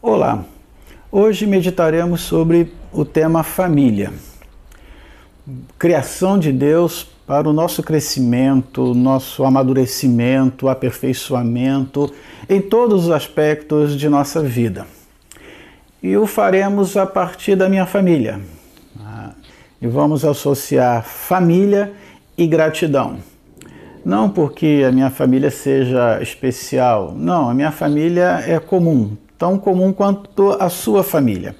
Olá, hoje meditaremos sobre o tema família. Criação de Deus para o nosso crescimento, nosso amadurecimento, aperfeiçoamento em todos os aspectos de nossa vida. E o faremos a partir da minha família. Ah, e vamos associar família e gratidão. Não porque a minha família seja especial, não, a minha família é comum, tão comum quanto a sua família.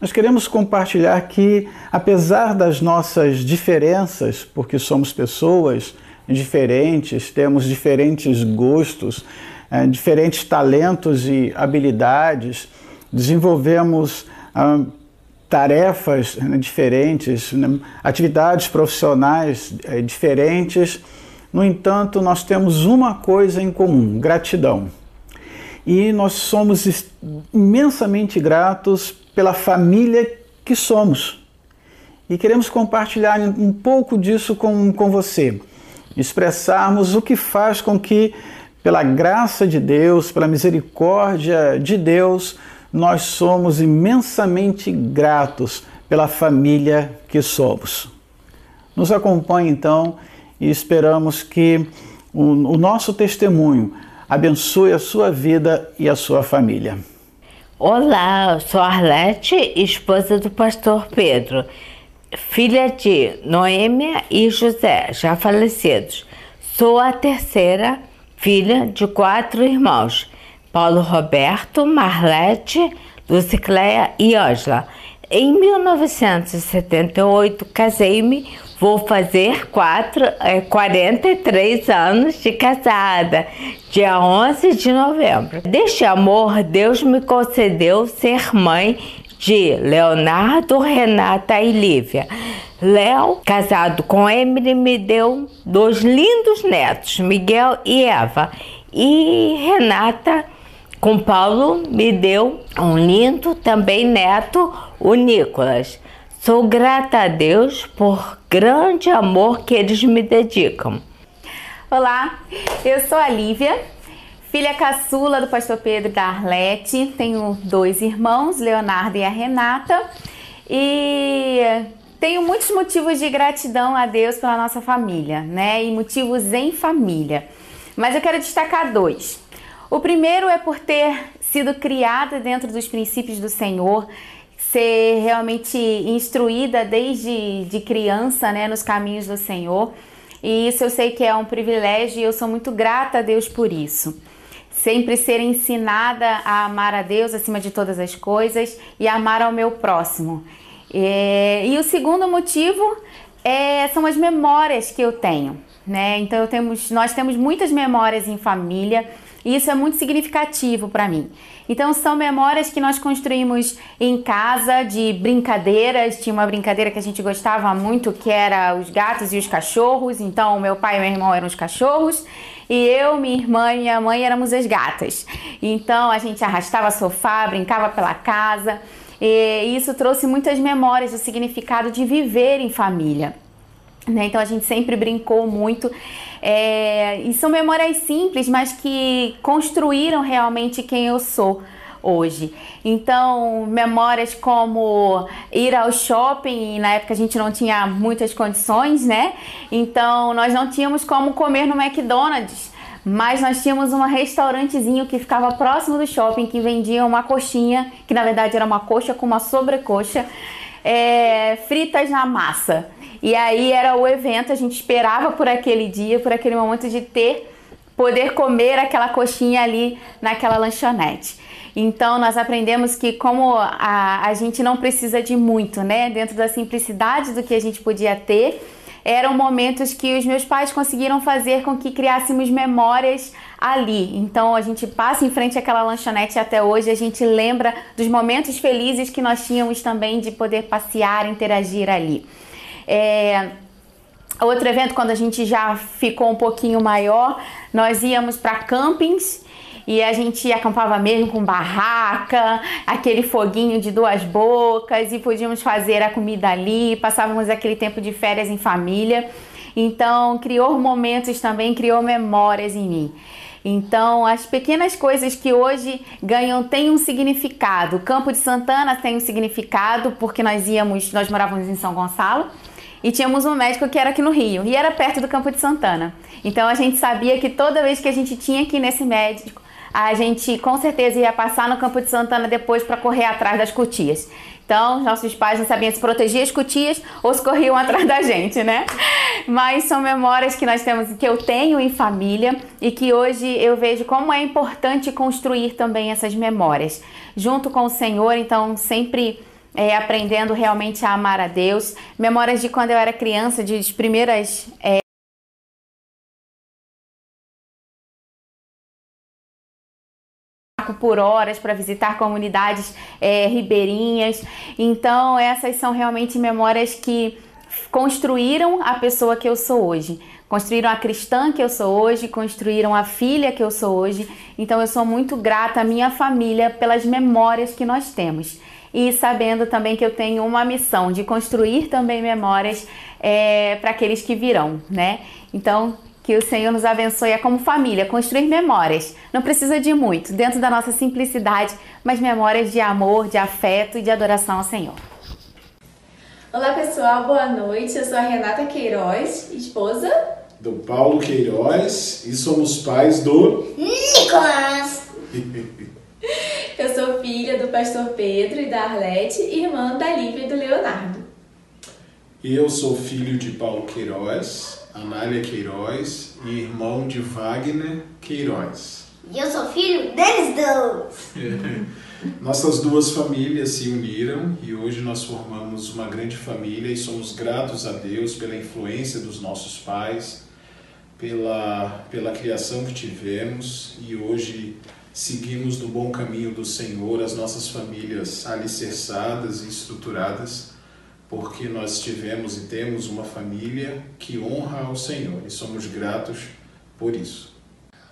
Nós queremos compartilhar que, apesar das nossas diferenças, porque somos pessoas diferentes, temos diferentes gostos, é, diferentes talentos e habilidades, desenvolvemos ah, tarefas né, diferentes, né, atividades profissionais é, diferentes, no entanto, nós temos uma coisa em comum: gratidão e nós somos imensamente gratos pela família que somos. E queremos compartilhar um pouco disso com, com você, expressarmos o que faz com que, pela graça de Deus, pela misericórdia de Deus, nós somos imensamente gratos pela família que somos. Nos acompanhe então e esperamos que o, o nosso testemunho abençoe a sua vida e a sua família. Olá, eu sou Arlete, esposa do pastor Pedro, filha de Noêmia e José, já falecidos. Sou a terceira filha de quatro irmãos: Paulo Roberto, Marlete, Lucicleia e Ângela. Em 1978, casei-me Vou fazer quatro, é, 43 anos de casada, dia 11 de novembro. Deste amor, Deus me concedeu ser mãe de Leonardo, Renata e Lívia. Léo, casado com Emily, me deu dois lindos netos, Miguel e Eva. E Renata, com Paulo, me deu um lindo também neto, o Nicolas. Sou grata a Deus por grande amor que eles me dedicam. Olá, eu sou a Lívia, filha caçula do pastor Pedro da Arlete. Tenho dois irmãos, Leonardo e a Renata, e tenho muitos motivos de gratidão a Deus pela nossa família, né? E motivos em família. Mas eu quero destacar dois. O primeiro é por ter sido criada dentro dos princípios do Senhor ser realmente instruída desde de criança, né, nos caminhos do Senhor. E isso eu sei que é um privilégio e eu sou muito grata a Deus por isso. Sempre ser ensinada a amar a Deus acima de todas as coisas e amar ao meu próximo. E, e o segundo motivo é, são as memórias que eu tenho. Né? Então temos, nós temos muitas memórias em família e isso é muito significativo para mim. Então são memórias que nós construímos em casa de brincadeiras. Tinha uma brincadeira que a gente gostava muito que era os gatos e os cachorros. Então meu pai e meu irmão eram os cachorros e eu, minha irmã e minha mãe éramos as gatas. Então a gente arrastava sofá, brincava pela casa. E isso trouxe muitas memórias do significado de viver em família. Né? Então a gente sempre brincou muito. É, e são memórias simples, mas que construíram realmente quem eu sou hoje. Então, memórias como ir ao shopping, e na época a gente não tinha muitas condições, né? Então, nós não tínhamos como comer no McDonald's, mas nós tínhamos um restaurantezinho que ficava próximo do shopping que vendia uma coxinha, que na verdade era uma coxa com uma sobrecoxa, é, fritas na massa. E aí era o evento, a gente esperava por aquele dia, por aquele momento de ter, poder comer aquela coxinha ali naquela lanchonete. Então nós aprendemos que como a, a gente não precisa de muito, né? Dentro da simplicidade do que a gente podia ter, eram momentos que os meus pais conseguiram fazer com que criássemos memórias ali. Então a gente passa em frente àquela lanchonete até hoje, a gente lembra dos momentos felizes que nós tínhamos também de poder passear, interagir ali. É, outro evento, quando a gente já ficou um pouquinho maior, nós íamos para campings e a gente acampava mesmo com barraca, aquele foguinho de duas bocas e podíamos fazer a comida ali, passávamos aquele tempo de férias em família. Então, criou momentos também, criou memórias em mim. Então, as pequenas coisas que hoje ganham têm um significado. Campo de Santana tem um significado porque nós íamos, nós morávamos em São Gonçalo e tínhamos um médico que era aqui no Rio e era perto do Campo de Santana. Então a gente sabia que toda vez que a gente tinha ir nesse médico, a gente com certeza ia passar no Campo de Santana depois para correr atrás das cutias. Então, nossos pais não sabiam se proteger as cutias ou se corriam atrás da gente, né? Mas são memórias que nós temos, que eu tenho em família e que hoje eu vejo como é importante construir também essas memórias. Junto com o Senhor, então, sempre é, aprendendo realmente a amar a Deus. Memórias de quando eu era criança, de primeiras. É, por horas para visitar comunidades é, ribeirinhas. Então, essas são realmente memórias que construíram a pessoa que eu sou hoje. Construíram a cristã que eu sou hoje, construíram a filha que eu sou hoje. Então, eu sou muito grata à minha família pelas memórias que nós temos. E sabendo também que eu tenho uma missão de construir também memórias é, para aqueles que virão, né? Então, que o Senhor nos abençoe é como família, construir memórias. Não precisa de muito, dentro da nossa simplicidade, mas memórias de amor, de afeto e de adoração ao Senhor. Olá pessoal, boa noite. Eu sou a Renata Queiroz, esposa do Paulo Queiroz e somos pais do Nicolas. Eu sou filha do pastor Pedro e da Arlete, irmã da Lívia e do Leonardo. E eu sou filho de Paulo Queiroz, Anália Queiroz e irmão de Wagner Queiroz. E eu sou filho deles dois. Nossas duas famílias se uniram e hoje nós formamos uma grande família e somos gratos a Deus pela influência dos nossos pais, pela, pela criação que tivemos e hoje seguimos no bom caminho do Senhor, as nossas famílias alicerçadas e estruturadas porque nós tivemos e temos uma família que honra ao Senhor e somos gratos por isso.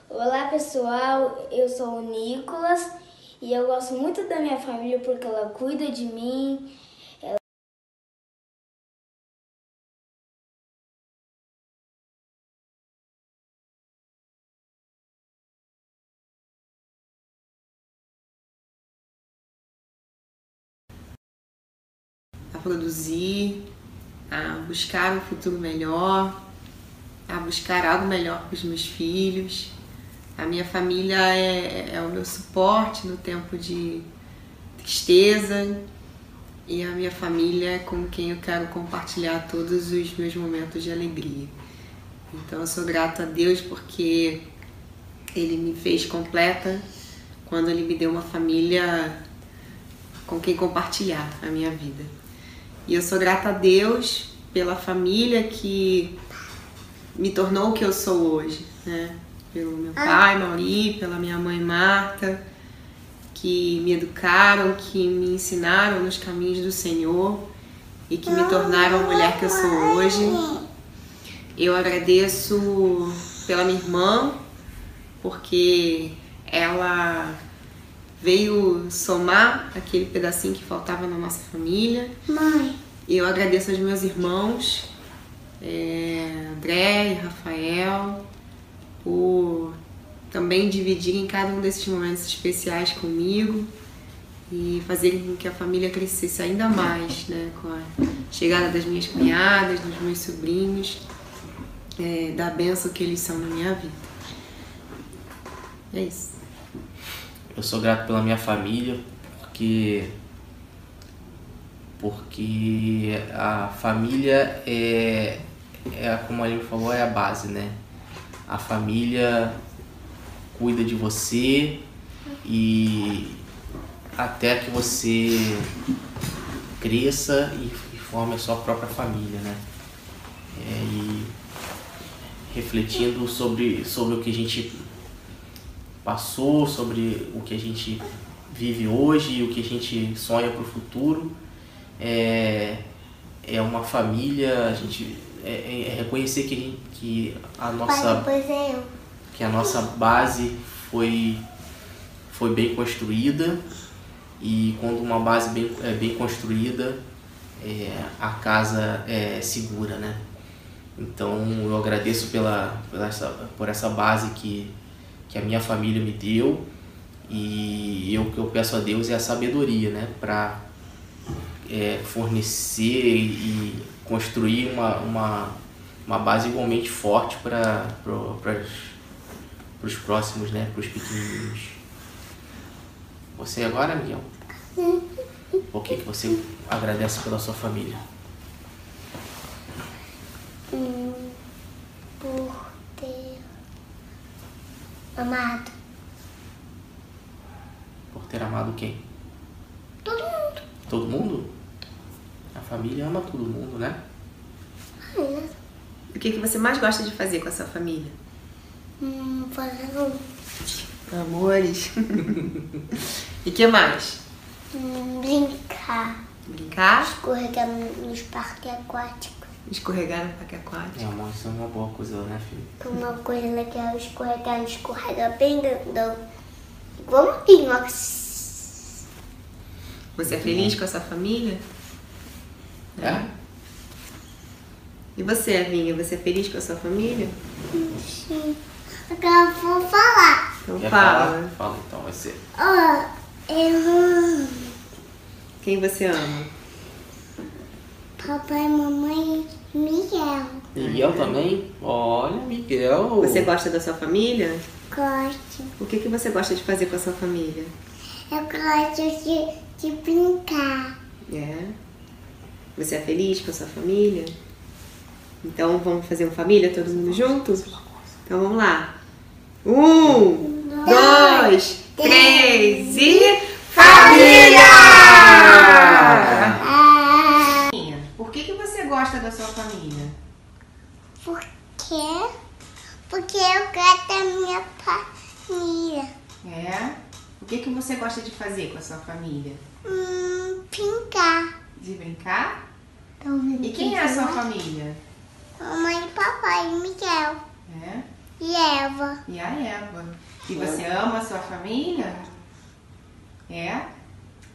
Olá pessoal, eu sou o Nicolas e eu gosto muito da minha família porque ela cuida de mim, produzir, a buscar um futuro melhor, a buscar algo melhor para os meus filhos. A minha família é, é o meu suporte no tempo de tristeza e a minha família é com quem eu quero compartilhar todos os meus momentos de alegria. Então eu sou grata a Deus porque Ele me fez completa quando Ele me deu uma família com quem compartilhar a minha vida. E eu sou grata a Deus pela família que me tornou o que eu sou hoje, né? Pelo meu pai, Mauri, pela minha mãe Marta, que me educaram, que me ensinaram nos caminhos do Senhor e que me tornaram a mulher que eu sou hoje. Eu agradeço pela minha irmã, porque ela veio somar aquele pedacinho que faltava na nossa família. Mãe. E eu agradeço aos meus irmãos, é, André e Rafael, por também dividirem cada um desses momentos especiais comigo e fazerem com que a família crescesse ainda mais, né? Com a chegada das minhas cunhadas, dos meus sobrinhos, é, da benção que eles são na minha vida. É isso. Eu sou grato pela minha família, porque porque a família é, é como a gente falou, é a base, né? A família cuida de você e até que você cresça e, e forme a sua própria família, né? É, e refletindo sobre, sobre o que a gente passou, sobre o que a gente vive hoje e o que a gente sonha para o futuro. É, é uma família, a gente é, é reconhecer que a, gente, que a nossa que a nossa base foi foi bem construída e quando uma base bem, é bem construída é, a casa é segura, né? Então eu agradeço pela, pela essa, por essa base que que a minha família me deu e eu que eu peço a Deus é a sabedoria, né, para é, fornecer e construir uma, uma, uma base igualmente forte para os próximos, né, para os pequenininhos. Você agora, Miguel? Por que, que você agradece pela sua família? Hum, por ter amado. Por ter amado quem? Todo mundo. Todo mundo? A família ama todo mundo, né? É. O que, que você mais gosta de fazer com a sua família? Hum, fazer Amores. e que mais? hum, brincar. Brincar? Escorregar nos parques aquáticos. Escorregar no parque aquático. É, amor, isso é uma boa coisa, né, filho? Uma coisa legal, escorregar no escorrega bem grandão. Igual uma pinhoca. Você é feliz com a sua família? É? E você, Evinha, você é feliz com a sua família? Sim. Agora eu vou falar. Então Quer fala. falar? Fala então, vai ser. Ó, eu Quem você ama? Papai, mamãe e Miguel. Miguel também? Olha, Miguel. Você gosta da sua família? Gosto. O que, que você gosta de fazer com a sua família? Eu gosto de, de brincar. É. Você é feliz com a sua família? Então vamos fazer um família, todo mundo junto? Então vamos lá. Um, dois, três e. família? por quê? Porque eu gosto da minha família. É? O que, que você gosta de fazer com a sua família? Hum, brincar. De brincar? Então, E quem é a sua família? Mamãe, papai, Miguel É? e Eva. E a Eva. E você ama a sua família? É?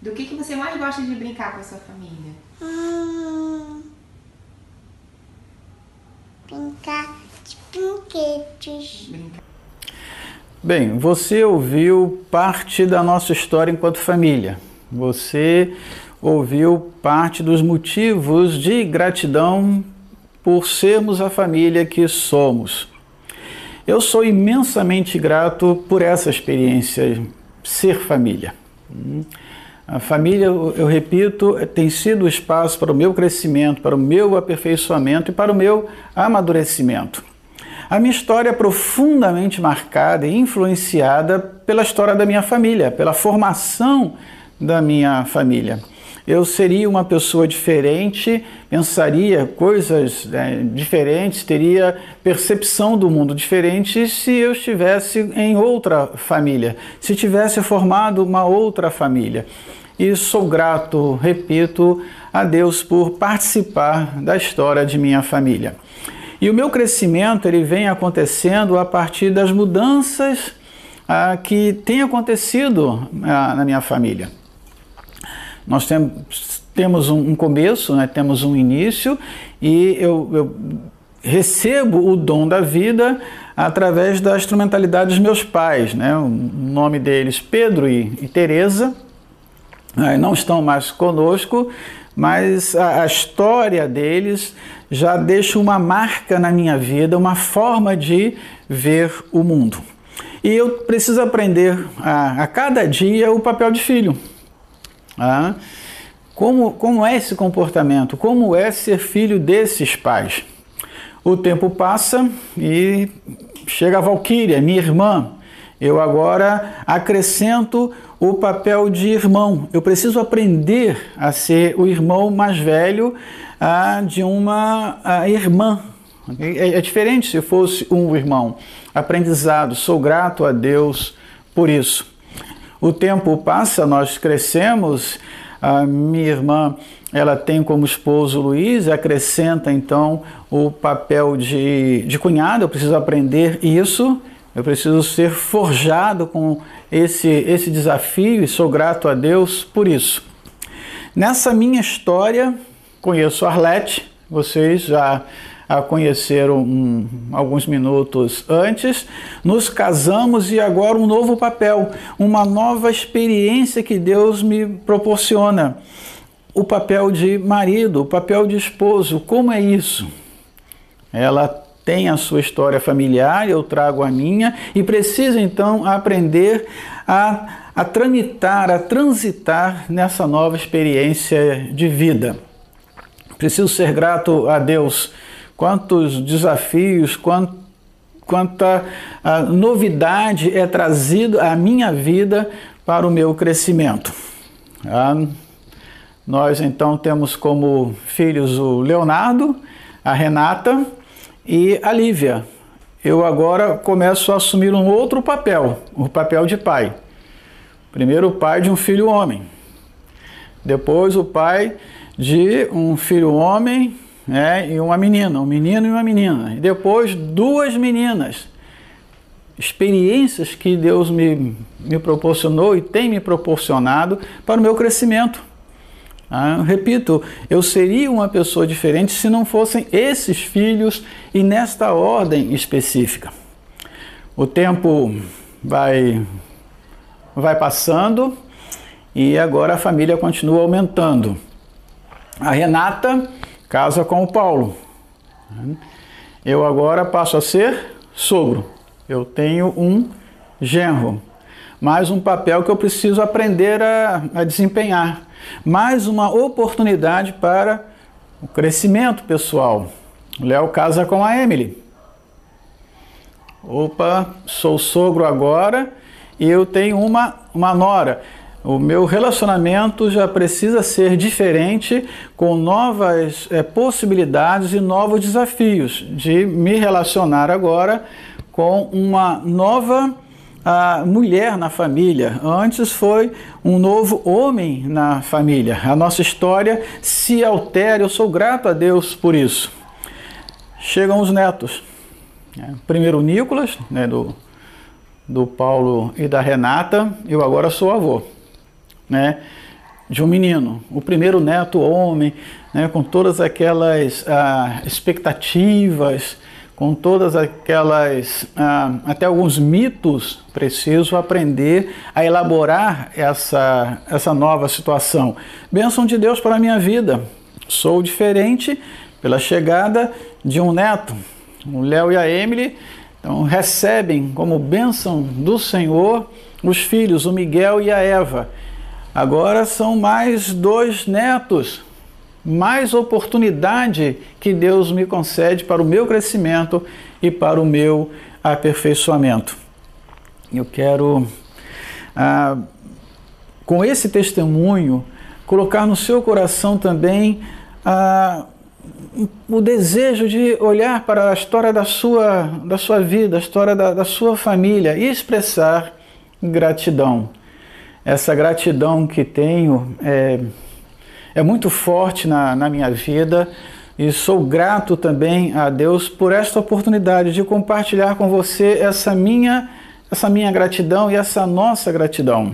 Do que, que você mais gosta de brincar com a sua família? Hum, brincar de brinquedos. Bem, você ouviu parte da nossa história enquanto família. Você ouviu parte dos motivos de gratidão por sermos a família que somos. Eu sou imensamente grato por essa experiência, ser família. A família, eu eu repito, tem sido o espaço para o meu crescimento, para o meu aperfeiçoamento e para o meu amadurecimento. A minha história é profundamente marcada e influenciada pela história da minha família, pela formação da minha família. Eu seria uma pessoa diferente, pensaria coisas né, diferentes, teria percepção do mundo diferente se eu estivesse em outra família, se tivesse formado uma outra família. E sou grato, repito, a Deus por participar da história de minha família. E o meu crescimento ele vem acontecendo a partir das mudanças ah, que têm acontecido ah, na minha família. Nós tem, temos um, começo, né, temos um início, e eu, eu recebo o dom da vida através da instrumentalidade dos meus pais. Né? O nome deles, Pedro e, e Teresa, não estão mais conosco, mas a, a, história deles já deixa uma marca na minha vida, uma forma de ver o mundo. E eu preciso aprender a, a cada dia o papel de filho. Ah, como, como é esse comportamento? Como é ser filho desses pais? O tempo passa e chega a Valquíria, minha irmã. Eu agora acrescento o papel de irmão. Eu preciso aprender a ser o irmão mais velho ah, de uma ah, irmã. É, é diferente se fosse um irmão. Aprendizado. Sou grato a Deus por isso. O tempo passa, nós crescemos. A minha irmã, ela tem como esposo Luiz, acrescenta então o papel de, de cunhado. Eu preciso aprender isso. Eu preciso ser forjado com esse, esse desafio e sou grato a Deus por isso. Nessa minha história, conheço Arlete, vocês já a conhecer um, alguns minutos antes, nos casamos e agora um novo papel, uma nova experiência que Deus me proporciona. O papel de marido, o papel de esposo, como é isso? Ela tem a sua história familiar, eu trago a minha, e preciso então aprender a, a tramitar, a transitar nessa nova experiência de vida. Preciso ser grato a Deus. Quantos desafios, quant, quanta novidade é trazido à minha vida para o meu crescimento. Ah, nós então temos como filhos o Leonardo, a Renata e a Lívia. Eu agora começo a assumir um outro papel, o papel de pai. Primeiro o pai de um filho homem. Depois o pai de um filho homem né, e uma menina, um menino e uma menina. E depois duas meninas. Experiências que Deus me, me proporcionou e tem me proporcionado para o meu crescimento. Ah, repito, eu seria uma pessoa diferente se não fossem esses filhos e nesta ordem específica. O tempo vai, vai passando e agora a família continua aumentando. A Renata casa com o Paulo. Eu agora passo a ser sogro. Eu tenho um genro, mais um papel que eu preciso aprender a, a desempenhar mais uma oportunidade para o crescimento pessoal. O Léo casa com a Emily. Opa, sou sogro agora e eu tenho uma, uma nora. O meu relacionamento já precisa ser diferente, com novas é, possibilidades e novos desafios de me relacionar agora com uma nova a mulher na família, antes foi um novo homem na família. A nossa história se altera, eu sou grato a Deus por isso. Chegam os netos. Né? Primeiro Nicolas, né, do, do Paulo e da Renata, eu agora sou avô. Né, de um menino, o primeiro neto homem, né, com todas aquelas ah, expectativas, com todas aquelas, ah, até alguns mitos, preciso aprender a elaborar essa, essa nova situação. Bênção de Deus para a minha vida. Sou diferente pela chegada de um neto. O Léo e a Emily então, recebem como bênção do Senhor os filhos, o Miguel e a Eva. Agora são mais dois netos mais oportunidade que Deus me concede para o meu crescimento e para o meu aperfeiçoamento. Eu quero, ah, com esse testemunho, colocar no seu coração também ah, o desejo de olhar para a história da sua, da sua vida, a história da, da sua família e expressar gratidão. Essa gratidão que tenho é é muito forte na, na minha vida e sou grato também a Deus por esta oportunidade de compartilhar com você essa minha, essa minha gratidão e essa nossa gratidão.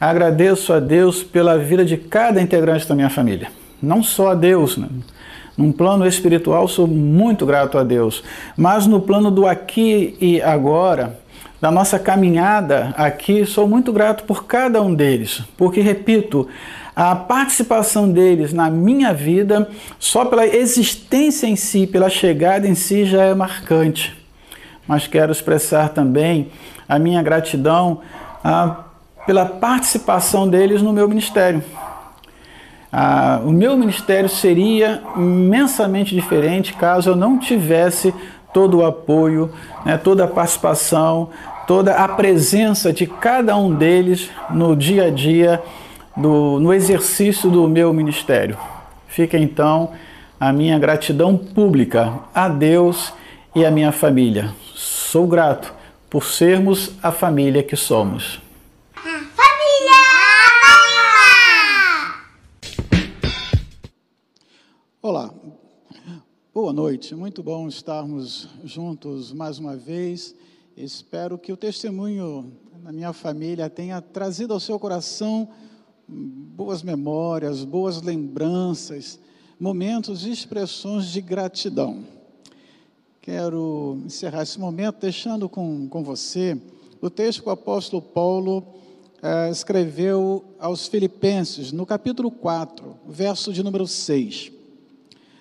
Agradeço a Deus pela vida de cada integrante da minha família, não só a Deus, né? Num plano espiritual, sou muito grato a Deus, mas no plano do aqui e agora, da nossa caminhada aqui, sou muito grato por cada um deles, porque, repito, a participação deles na minha vida, só pela existência em si, pela chegada em si, já é marcante. Mas quero expressar também a minha gratidão ah, pela participação deles no meu ministério. Ah, o meu ministério seria imensamente diferente caso eu não tivesse todo o apoio, né, toda a participação, toda a presença de cada um deles no dia a dia do, no exercício do meu ministério. Fica então a minha gratidão pública a Deus e a minha família. Sou grato por sermos a família que somos. Família! Olá, boa noite. Muito bom estarmos juntos mais uma vez. Espero que o testemunho da minha família tenha trazido ao seu coração boas memórias, boas lembranças, momentos e expressões de gratidão. quero encerrar esse momento deixando com, com você o texto que o apóstolo Paulo eh, escreveu aos Filipenses, no capítulo 4, verso de número 6.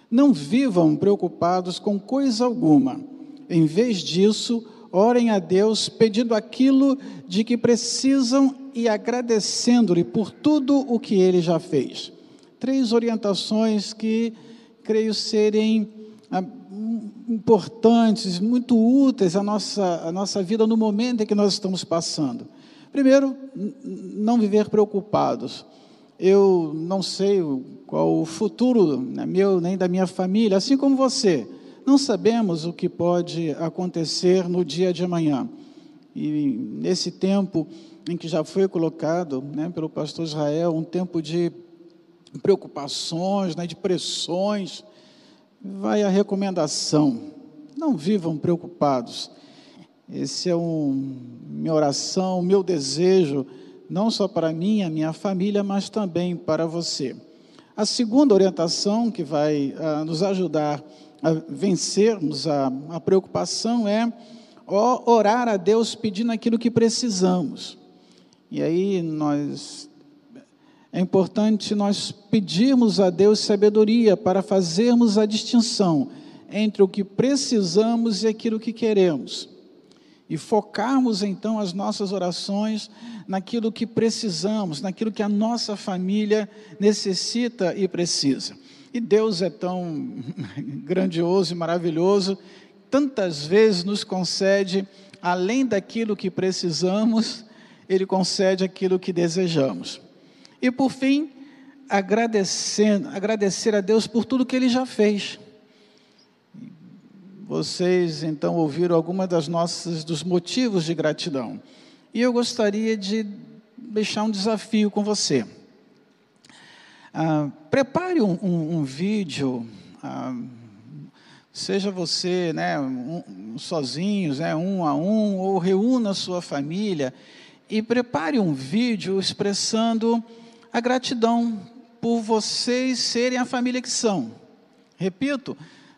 Não vivam preocupados com coisa alguma, em vez disso, orem a Deus pedindo aquilo de que precisam e agradecendo-lhe por tudo o que ele já fez. Três orientações que creio serem ah, importantes, muito úteis à nossa, à nossa vida no momento em que nós estamos passando. Primeiro, não viver preocupados. Eu não sei qual o futuro né, meu nem da minha família, assim como você. Não sabemos o que pode acontecer no dia de amanhã. E nesse tempo em que já foi colocado né, pelo pastor Israel, um tempo de preocupações, né, de pressões, vai a recomendação: não vivam preocupados. Esse é um, minha oração, meu desejo, não só para mim, a minha família, mas também para você. A segunda orientação que vai uh, nos ajudar a vencermos a, a preocupação é orar a Deus pedindo aquilo que precisamos. E aí nós é importante nós pedirmos a Deus sabedoria para fazermos a distinção entre o que precisamos e aquilo que queremos. E focarmos então as nossas orações naquilo que precisamos, naquilo que a nossa família necessita e precisa. E Deus é tão grandioso e maravilhoso, tantas vezes nos concede, além daquilo que precisamos, Ele concede aquilo que desejamos. E por fim, agradecendo, agradecer a Deus por tudo que Ele já fez. Vocês então ouviram algumas das nossas dos motivos de gratidão. E eu gostaria de deixar um desafio com você. Ah, prepare um, um, um vídeo, ah, seja você né, um, sozinhos, né, um a um, ou reúna sua família e prepare um vídeo expressando a gratidão por vocês serem a família que são. Repito,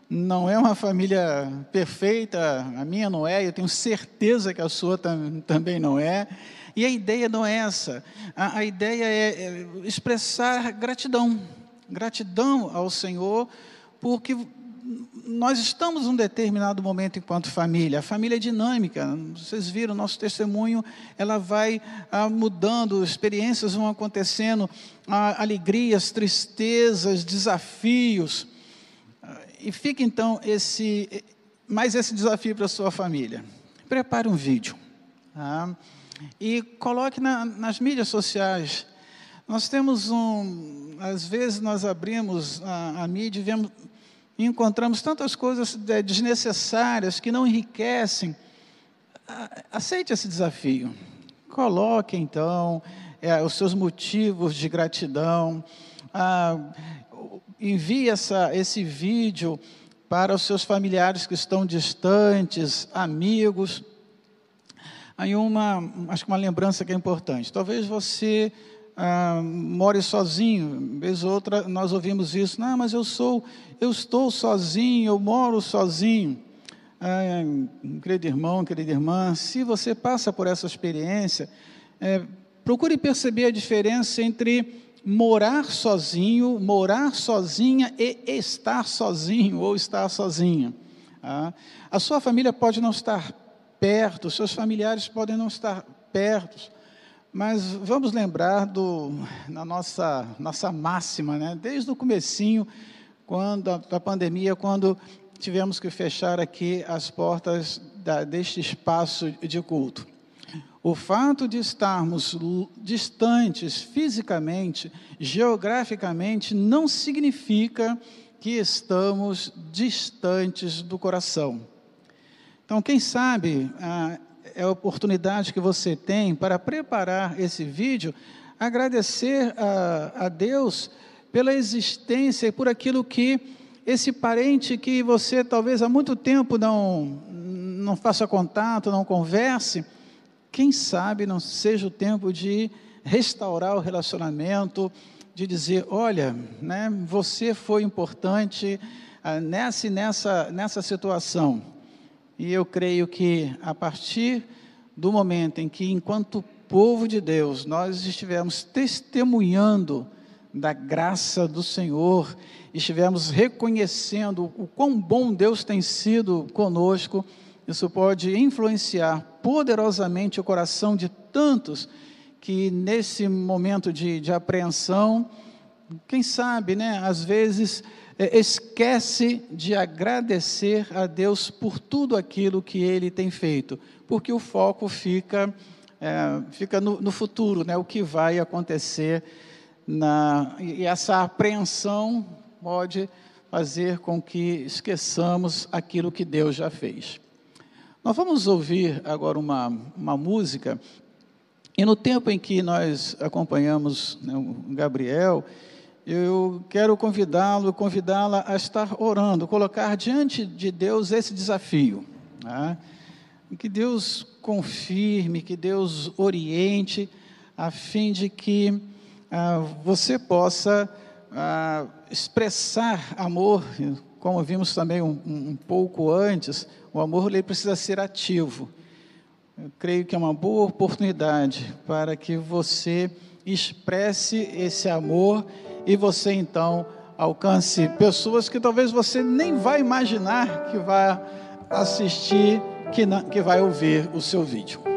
não é uma família perfeita, a minha não é, eu tenho certeza que a sua tam, também não é. E a ideia não é essa. A, a ideia é, é expressar gratidão. Gratidão ao Senhor, porque nós estamos num determinado momento enquanto família. A família é dinâmica. Vocês viram, nosso testemunho, ela vai ah, mudando, experiências vão acontecendo, ah, alegrias, tristezas, desafios. Ah, e fica então esse mais esse desafio para a sua família. Prepare um vídeo. Tá? E coloque na, nas mídias sociais. Nós temos um, às vezes nós abrimos a, a mídia e vemos e encontramos tantas coisas é, desnecessárias que não enriquecem. Aceite esse desafio. Coloque, então, é, os seus motivos de gratidão. Ah, envie essa, esse vídeo para os seus familiares que estão distantes, amigos. Aí uma, acho que uma lembrança que é importante. Talvez você ah, more sozinho. Vez outra nós ouvimos isso. Não, mas eu sou, eu estou sozinho, eu moro sozinho. Ah, querido irmão, querida irmã, se você passa por essa experiência, é, procure perceber a diferença entre morar sozinho, morar sozinha e estar sozinho ou estar sozinha. Ah, a sua família pode não estar perto, seus familiares podem não estar perto, mas vamos lembrar do, na nossa, nossa máxima, né? desde o comecinho, quando, da pandemia, quando tivemos que fechar aqui as portas da, deste espaço de culto. O fato de estarmos distantes fisicamente, geograficamente, não significa que estamos distantes do coração. Então, quem sabe, ah, é a oportunidade que você tem para preparar esse vídeo, agradecer a, a Deus pela existência e por aquilo que esse parente que você talvez há muito tempo não, não faça contato, não converse, quem sabe não seja o tempo de restaurar o relacionamento, de dizer, olha, né, você foi importante ah, nessa nessa, nessa situação. E eu creio que a partir do momento em que, enquanto povo de Deus, nós estivermos testemunhando da graça do Senhor, estivermos reconhecendo o quão bom Deus tem sido conosco, isso pode influenciar poderosamente o coração de tantos que nesse momento de, de apreensão, quem sabe, né, às vezes esquece de agradecer a Deus por tudo aquilo que Ele tem feito, porque o foco fica, é, fica no, no, futuro, né, o que vai acontecer, na, e essa apreensão pode fazer com que esqueçamos aquilo que Deus já fez. Nós vamos ouvir agora uma, uma música, e no tempo em que nós acompanhamos né, o Gabriel, eu quero convidá-lo, convidá-la a estar orando, colocar diante de Deus esse desafio. Né? Que Deus confirme, que Deus oriente, a fim de que ah, você possa ah, expressar amor, como vimos também um, um pouco antes, o amor ele precisa ser ativo. Eu creio que é uma boa oportunidade para que você expresse esse amor e você então alcance pessoas que talvez você nem vai imaginar que vai assistir, que, que vai ouvir o seu vídeo.